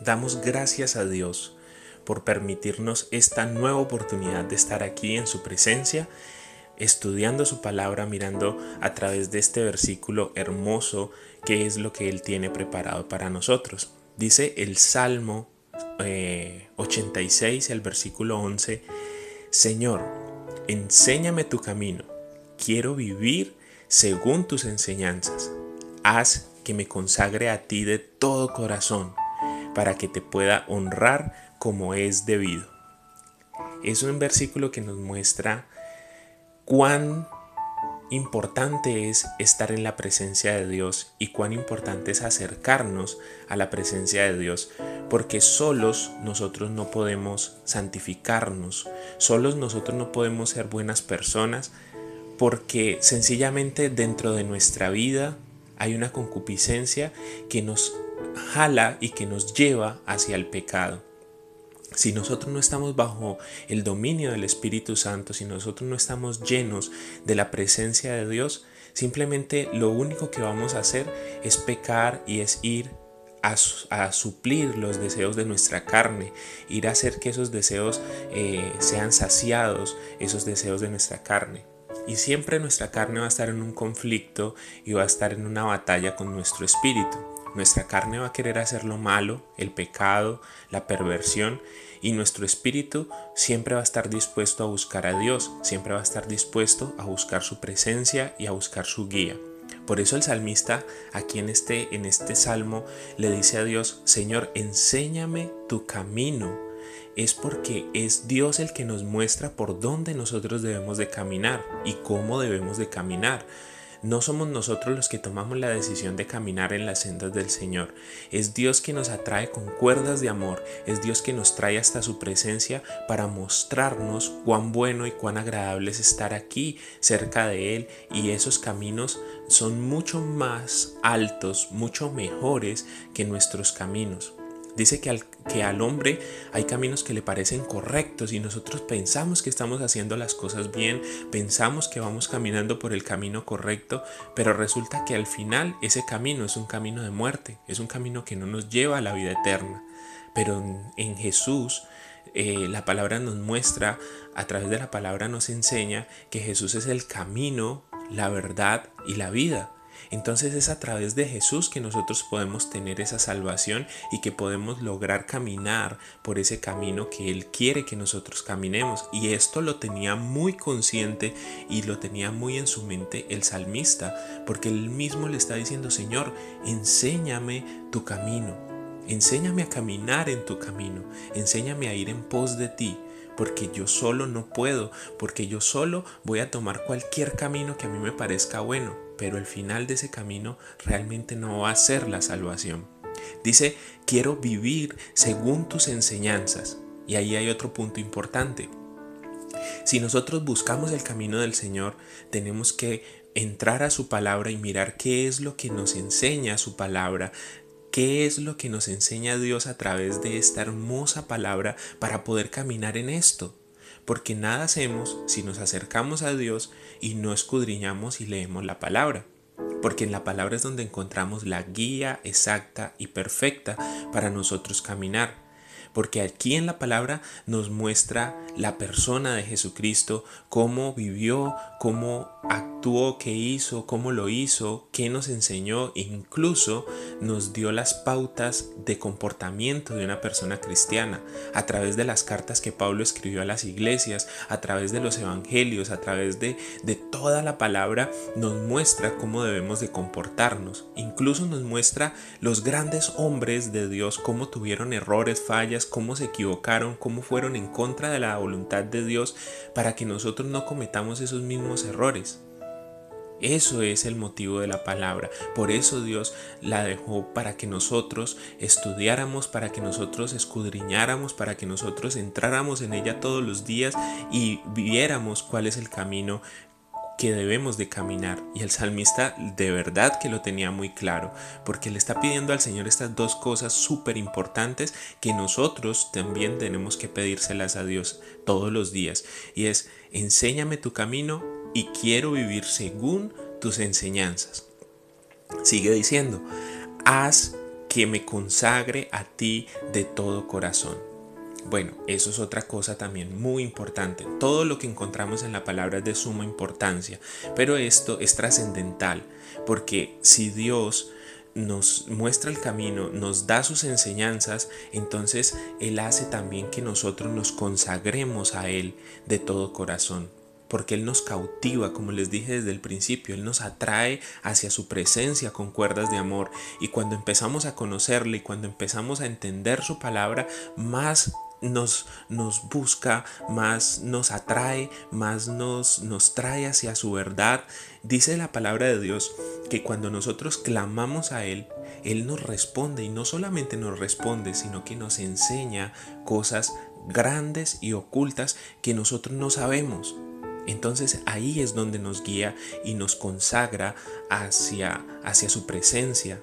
Damos gracias a Dios por permitirnos esta nueva oportunidad de estar aquí en su presencia, estudiando su palabra, mirando a través de este versículo hermoso que es lo que Él tiene preparado para nosotros. Dice el Salmo 86, eh, el versículo 11, Señor, enséñame tu camino, quiero vivir según tus enseñanzas, haz que me consagre a ti de todo corazón para que te pueda honrar como es debido. Es un versículo que nos muestra cuán importante es estar en la presencia de Dios y cuán importante es acercarnos a la presencia de Dios, porque solos nosotros no podemos santificarnos, solos nosotros no podemos ser buenas personas, porque sencillamente dentro de nuestra vida hay una concupiscencia que nos jala y que nos lleva hacia el pecado. Si nosotros no estamos bajo el dominio del Espíritu Santo, si nosotros no estamos llenos de la presencia de Dios, simplemente lo único que vamos a hacer es pecar y es ir a, suplir los deseos de nuestra carne, ir a hacer que esos deseos eh, sean saciados, esos deseos de nuestra carne. Y siempre nuestra carne va a estar en un conflicto y va a estar en una batalla con nuestro espíritu. Nuestra carne va a querer hacer lo malo, el pecado, la perversión, y nuestro espíritu siempre va a estar dispuesto a buscar a Dios, siempre va a estar dispuesto a buscar su presencia y a buscar su guía. Por eso el salmista aquí en este, en este salmo le dice a Dios, Señor, enséñame tu camino. Es porque es Dios el que nos muestra por dónde nosotros debemos de caminar y cómo debemos de caminar. No somos nosotros los que tomamos la decisión de caminar en las sendas del Señor. Es Dios que nos atrae con cuerdas de amor. Es Dios que nos trae hasta su presencia para mostrarnos cuán bueno y cuán agradable es estar aquí cerca de Él. Y esos caminos son mucho más altos, mucho mejores que nuestros caminos. Dice que al, que al hombre hay caminos que le parecen correctos y nosotros pensamos que estamos haciendo las cosas bien, pensamos que vamos caminando por el camino correcto, pero resulta que al final ese camino es un camino de muerte, es un camino que no nos lleva a la vida eterna. Pero en, Jesús eh, la palabra nos muestra, a través de la palabra nos enseña que Jesús es el camino, la verdad y la vida. Entonces es a través de Jesús que nosotros podemos tener esa salvación y que podemos lograr caminar por ese camino que Él quiere que nosotros caminemos. Y esto lo tenía muy consciente y lo tenía muy en su mente el salmista, porque él mismo le está diciendo, Señor, enséñame tu camino, enséñame a caminar en tu camino, enséñame a ir en pos de ti porque yo solo no puedo, porque yo solo voy a tomar cualquier camino que a mí me parezca bueno pero el final de ese camino realmente no va a ser la salvación. Dice, quiero vivir según tus enseñanzas. Y ahí hay otro punto importante. Si nosotros buscamos el camino del Señor, tenemos que entrar a su palabra y mirar qué es lo que nos enseña su palabra, qué es lo que nos enseña Dios a través de esta hermosa palabra para poder caminar en esto porque nada hacemos si nos acercamos a Dios y no escudriñamos y leemos la palabra. Porque en la palabra es donde encontramos la guía exacta y perfecta para nosotros caminar porque aquí en la palabra nos muestra la persona de Jesucristo, cómo vivió, cómo actuó, qué hizo, cómo lo hizo, qué nos enseñó, incluso nos dio las pautas de comportamiento de una persona cristiana a través de las cartas que Pablo escribió a las iglesias, a través de los evangelios, a través de, de toda la palabra, nos muestra cómo debemos de comportarnos. Incluso nos muestra los grandes hombres de Dios, cómo tuvieron errores, fallas, cómo se equivocaron, cómo fueron en contra de la voluntad de Dios para que nosotros no cometamos esos mismos errores. Eso es el motivo de la palabra. Por eso Dios la dejó para que nosotros estudiáramos, para que nosotros escudriñáramos, para que nosotros entráramos en ella todos los días y viéramos cuál es el camino que debemos de caminar. Y el salmista de verdad que lo tenía muy claro, porque le está pidiendo al Señor estas dos cosas súper importantes que nosotros también tenemos que pedírselas a Dios todos los días. Y es, enséñame tu camino y quiero vivir según tus enseñanzas. Sigue diciendo, haz que me consagre a ti de todo corazón. Bueno, eso es otra cosa también muy importante. Todo lo que encontramos en la palabra es de suma importancia, pero esto es trascendental, porque si Dios nos muestra el camino, nos da sus enseñanzas, entonces Él hace también que nosotros nos consagremos a Él de todo corazón porque Él nos cautiva, como les dije desde el principio, Él nos atrae hacia su presencia con cuerdas de amor y cuando empezamos a conocerle y cuando empezamos a entender su palabra, más nos, nos busca, más nos atrae, más nos, nos trae hacia su verdad. Dice la palabra de Dios que cuando nosotros clamamos a Él, Él nos responde y no solamente nos responde, sino que nos enseña cosas grandes y ocultas que nosotros no sabemos. Entonces ahí es donde nos guía y nos consagra hacia, hacia su presencia.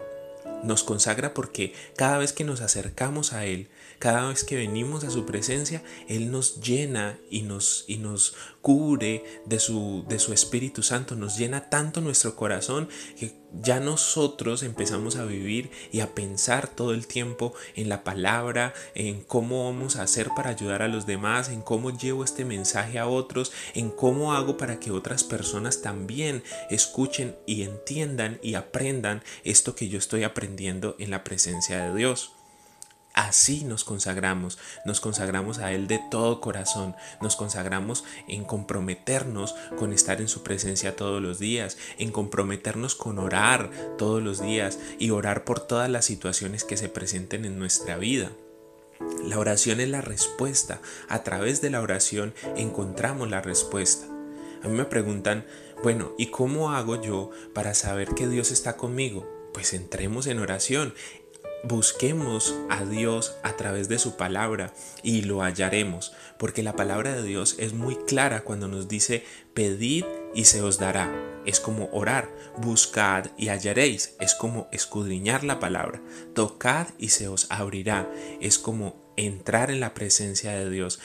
Nos consagra porque cada vez que nos acercamos a Él, cada vez que venimos a su presencia, Él nos llena y nos, y nos cubre de su, de su Espíritu Santo, nos llena tanto nuestro corazón que ya nosotros empezamos a vivir y a pensar todo el tiempo en la palabra, en cómo vamos a hacer para ayudar a los demás, en cómo llevo este mensaje a otros, en cómo hago para que otras personas también escuchen y entiendan y aprendan esto que yo estoy aprendiendo en la presencia de Dios. Así nos consagramos, nos consagramos a Él de todo corazón, nos consagramos en comprometernos con estar en su presencia todos los días, en comprometernos con orar todos los días y orar por todas las situaciones que se presenten en nuestra vida. La oración es la respuesta, a través de la oración encontramos la respuesta. A mí me preguntan, bueno, ¿y cómo hago yo para saber que Dios está conmigo? Pues entremos en oración, Busquemos a Dios a través de su palabra y lo hallaremos, porque la palabra de Dios es muy clara cuando nos dice pedid y se os dará. Es como orar, buscad y hallaréis, es como escudriñar la palabra, tocad y se os abrirá, es como entrar en la presencia de Dios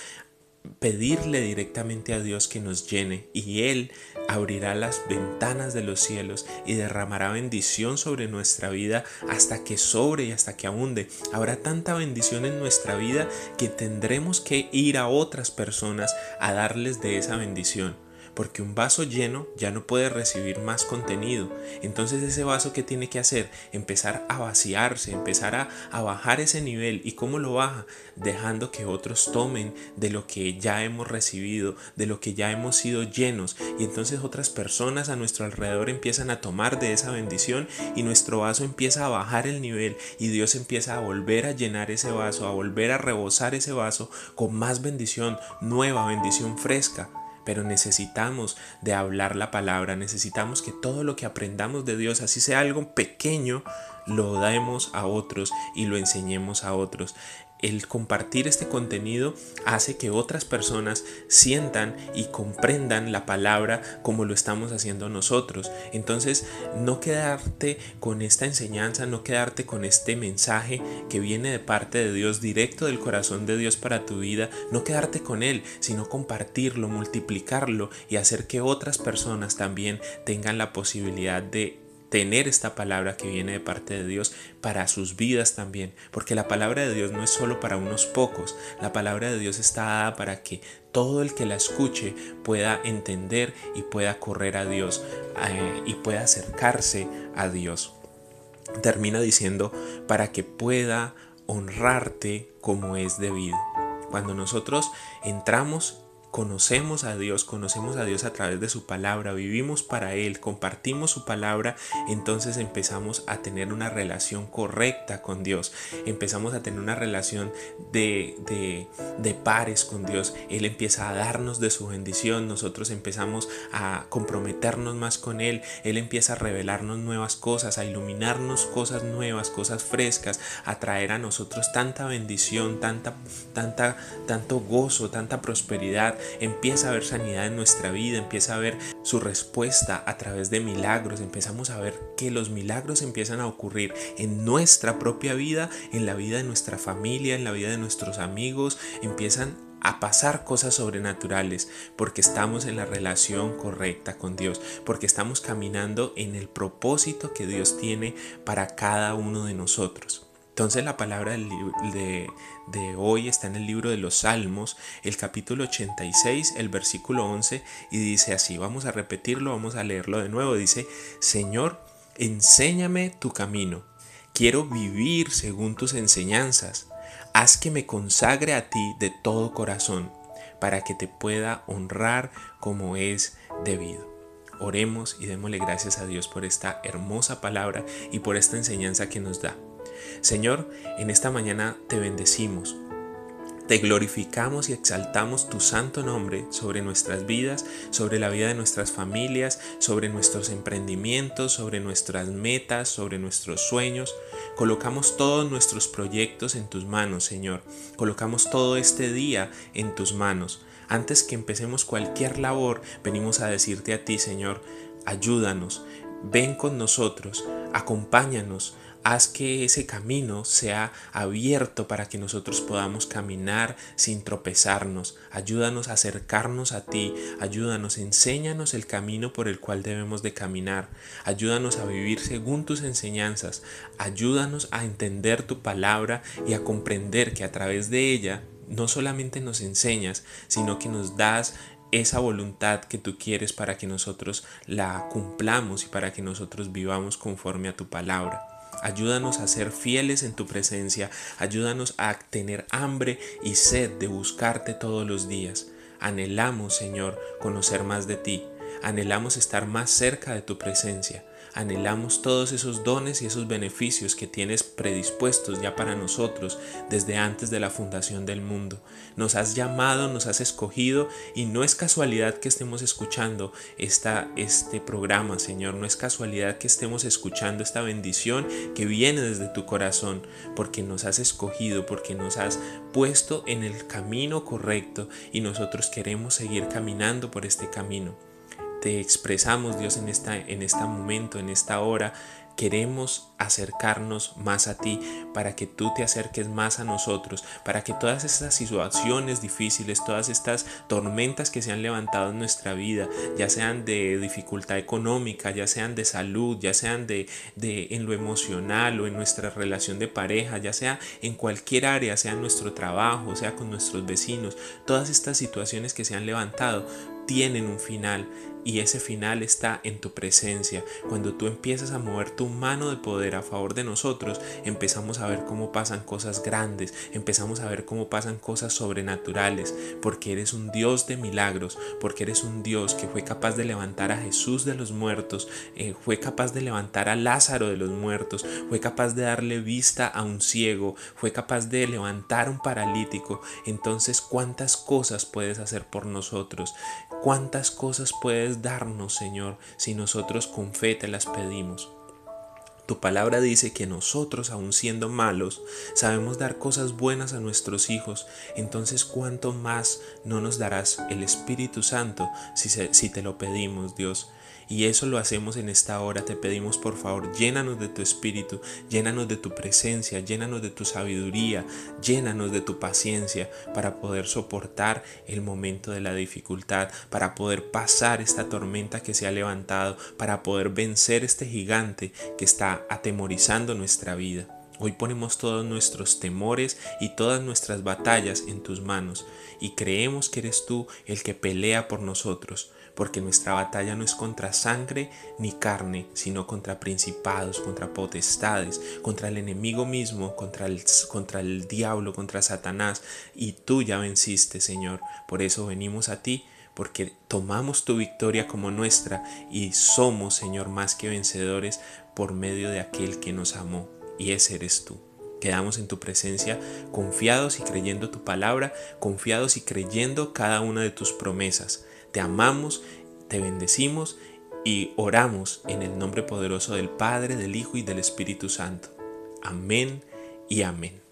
pedirle directamente a Dios que nos llene y Él abrirá las ventanas de los cielos y derramará bendición sobre nuestra vida hasta que sobre y hasta que abunde. Habrá tanta bendición en nuestra vida que tendremos que ir a otras personas a darles de esa bendición porque un vaso lleno ya no puede recibir más contenido. Entonces ese vaso que tiene que hacer? Empezar a vaciarse, empezar a, a, bajar ese nivel. ¿Y cómo lo baja? Dejando que otros tomen de lo que ya hemos recibido, de lo que ya hemos sido llenos. Y entonces otras personas a nuestro alrededor empiezan a tomar de esa bendición y nuestro vaso empieza a bajar el nivel y Dios empieza a volver a llenar ese vaso, a volver a rebosar ese vaso con más bendición, nueva bendición fresca pero necesitamos de hablar la palabra, necesitamos que todo lo que aprendamos de Dios, así sea algo pequeño, lo demos a otros y lo enseñemos a otros el compartir este contenido hace que otras personas sientan y comprendan la palabra como lo estamos haciendo nosotros. Entonces, no quedarte con esta enseñanza, no quedarte con este mensaje que viene de parte de Dios, directo del corazón de Dios para tu vida, no quedarte con él, sino compartirlo, multiplicarlo y hacer que otras personas también tengan la posibilidad de tener esta palabra que viene de parte de Dios para sus vidas también, porque la palabra de Dios no es solo para unos pocos, la palabra de Dios está dada para que todo el que la escuche pueda entender y pueda correr a Dios eh, y pueda acercarse a Dios. Termina diciendo para que pueda honrarte como es debido. Cuando nosotros entramos conocemos a Dios, conocemos a Dios a través de su palabra, vivimos para Él, compartimos su palabra, entonces empezamos a tener una relación correcta con Dios, empezamos a tener una relación de, de, de pares con Dios. Él empieza a darnos de su bendición, nosotros empezamos a comprometernos más con Él, Él empieza a revelarnos nuevas cosas, a iluminarnos cosas nuevas, cosas frescas, a traer a nosotros tanta bendición, tanta, tanta, tanto gozo, tanta prosperidad, empieza a haber sanidad en nuestra vida, empieza a haber su respuesta a través de milagros, empezamos a ver que los milagros empiezan a ocurrir en nuestra propia vida, en la vida de nuestra familia, en la vida de nuestros amigos, empiezan a pasar cosas sobrenaturales porque estamos en la relación correcta con Dios, porque estamos caminando en el propósito que Dios tiene para cada uno de nosotros. Entonces la palabra de, de, hoy está en el libro de los Salmos, el capítulo 86, el versículo 11, y dice así, vamos a repetirlo, vamos a leerlo de nuevo, dice, Señor, enséñame tu camino, quiero vivir según tus enseñanzas, haz que me consagre a ti de todo corazón, para que te pueda honrar como es debido. Oremos y démosle gracias a Dios por esta hermosa palabra y por esta enseñanza que nos da. Señor, en esta mañana te bendecimos. Te glorificamos y exaltamos tu santo nombre sobre nuestras vidas, sobre la vida de nuestras familias, sobre nuestros emprendimientos, sobre nuestras metas, sobre nuestros sueños. Colocamos todos nuestros proyectos en tus manos, Señor. Colocamos todo este día en tus manos. Antes que empecemos cualquier labor, venimos a decirte a ti, Señor, ayúdanos, ven con nosotros, acompáñanos, Haz que ese camino sea abierto para que nosotros podamos caminar sin tropezarnos. Ayúdanos a acercarnos a ti. Ayúdanos, enséñanos el camino por el cual debemos de caminar. Ayúdanos a vivir según tus enseñanzas. Ayúdanos a entender tu palabra y a comprender que a través de ella no solamente nos enseñas, sino que nos das esa voluntad que tú quieres para que nosotros la cumplamos y para que nosotros vivamos conforme a tu palabra. Ayúdanos a ser fieles en tu presencia. Ayúdanos a tener hambre y sed de buscarte todos los días. Anhelamos, Señor, conocer más de ti. Anhelamos estar más cerca de tu presencia anhelamos todos esos dones y esos beneficios que tienes predispuestos ya para nosotros desde antes de la fundación del mundo. Nos has llamado, nos has escogido y no es casualidad que estemos escuchando esta, este programa, Señor. No es casualidad que estemos escuchando esta bendición que viene desde tu corazón, porque nos has escogido, porque nos has puesto en el camino correcto y nosotros queremos seguir caminando por este camino te expresamos, Dios, en, esta, en este momento, en esta hora. Queremos acercarnos más a ti para que tú te acerques más a nosotros, para que todas estas situaciones difíciles, todas estas tormentas que se han levantado en nuestra vida, ya sean de dificultad económica, ya sean de salud, ya sean de, de en lo emocional o en nuestra relación de pareja, ya sea en cualquier área, sea en nuestro trabajo, sea con nuestros vecinos, todas estas situaciones que se han levantado tienen un final y ese final está en tu presencia. Cuando tú empiezas a mover tu mano de poder a favor de nosotros, empezamos a ver cómo pasan cosas grandes, empezamos a ver cómo pasan cosas sobrenaturales, porque eres un Dios de milagros, porque eres un Dios que fue capaz de levantar a Jesús de los muertos, eh, fue capaz de levantar a Lázaro de los muertos, fue capaz de darle vista a un ciego, fue capaz de levantar un paralítico. Entonces, ¿cuántas cosas puedes hacer por nosotros? ¿Cuántas cosas puedes darnos, Señor, si nosotros con fe te las pedimos. Tu palabra dice que nosotros, aun siendo malos, sabemos dar cosas buenas a nuestros hijos, entonces cuánto más no nos darás el Espíritu Santo si, si te lo pedimos, Dios. Y eso lo hacemos en esta hora. Te pedimos por favor, llénanos de tu espíritu, llénanos de tu presencia, llénanos de tu sabiduría, llénanos de tu paciencia para poder soportar el momento de la dificultad, para poder pasar esta tormenta que se ha levantado, para poder vencer este gigante que está atemorizando nuestra vida. Hoy ponemos todos nuestros temores y todas nuestras batallas en tus manos y creemos que eres tú el que pelea por nosotros, porque nuestra batalla no es contra sangre ni carne, sino contra principados, contra potestades, contra el enemigo mismo, contra el, contra el diablo, contra Satanás, y tú ya venciste, Señor. Por eso venimos a ti porque tomamos tu victoria como nuestra y somos, Señor, más que vencedores por medio de aquel que nos amó y ese eres tú. Quedamos en tu presencia confiados y creyendo tu palabra, confiados y creyendo cada una de tus promesas. Te amamos, te bendecimos y oramos en el nombre poderoso del Padre, del Hijo y del Espíritu Santo. Amén y amén.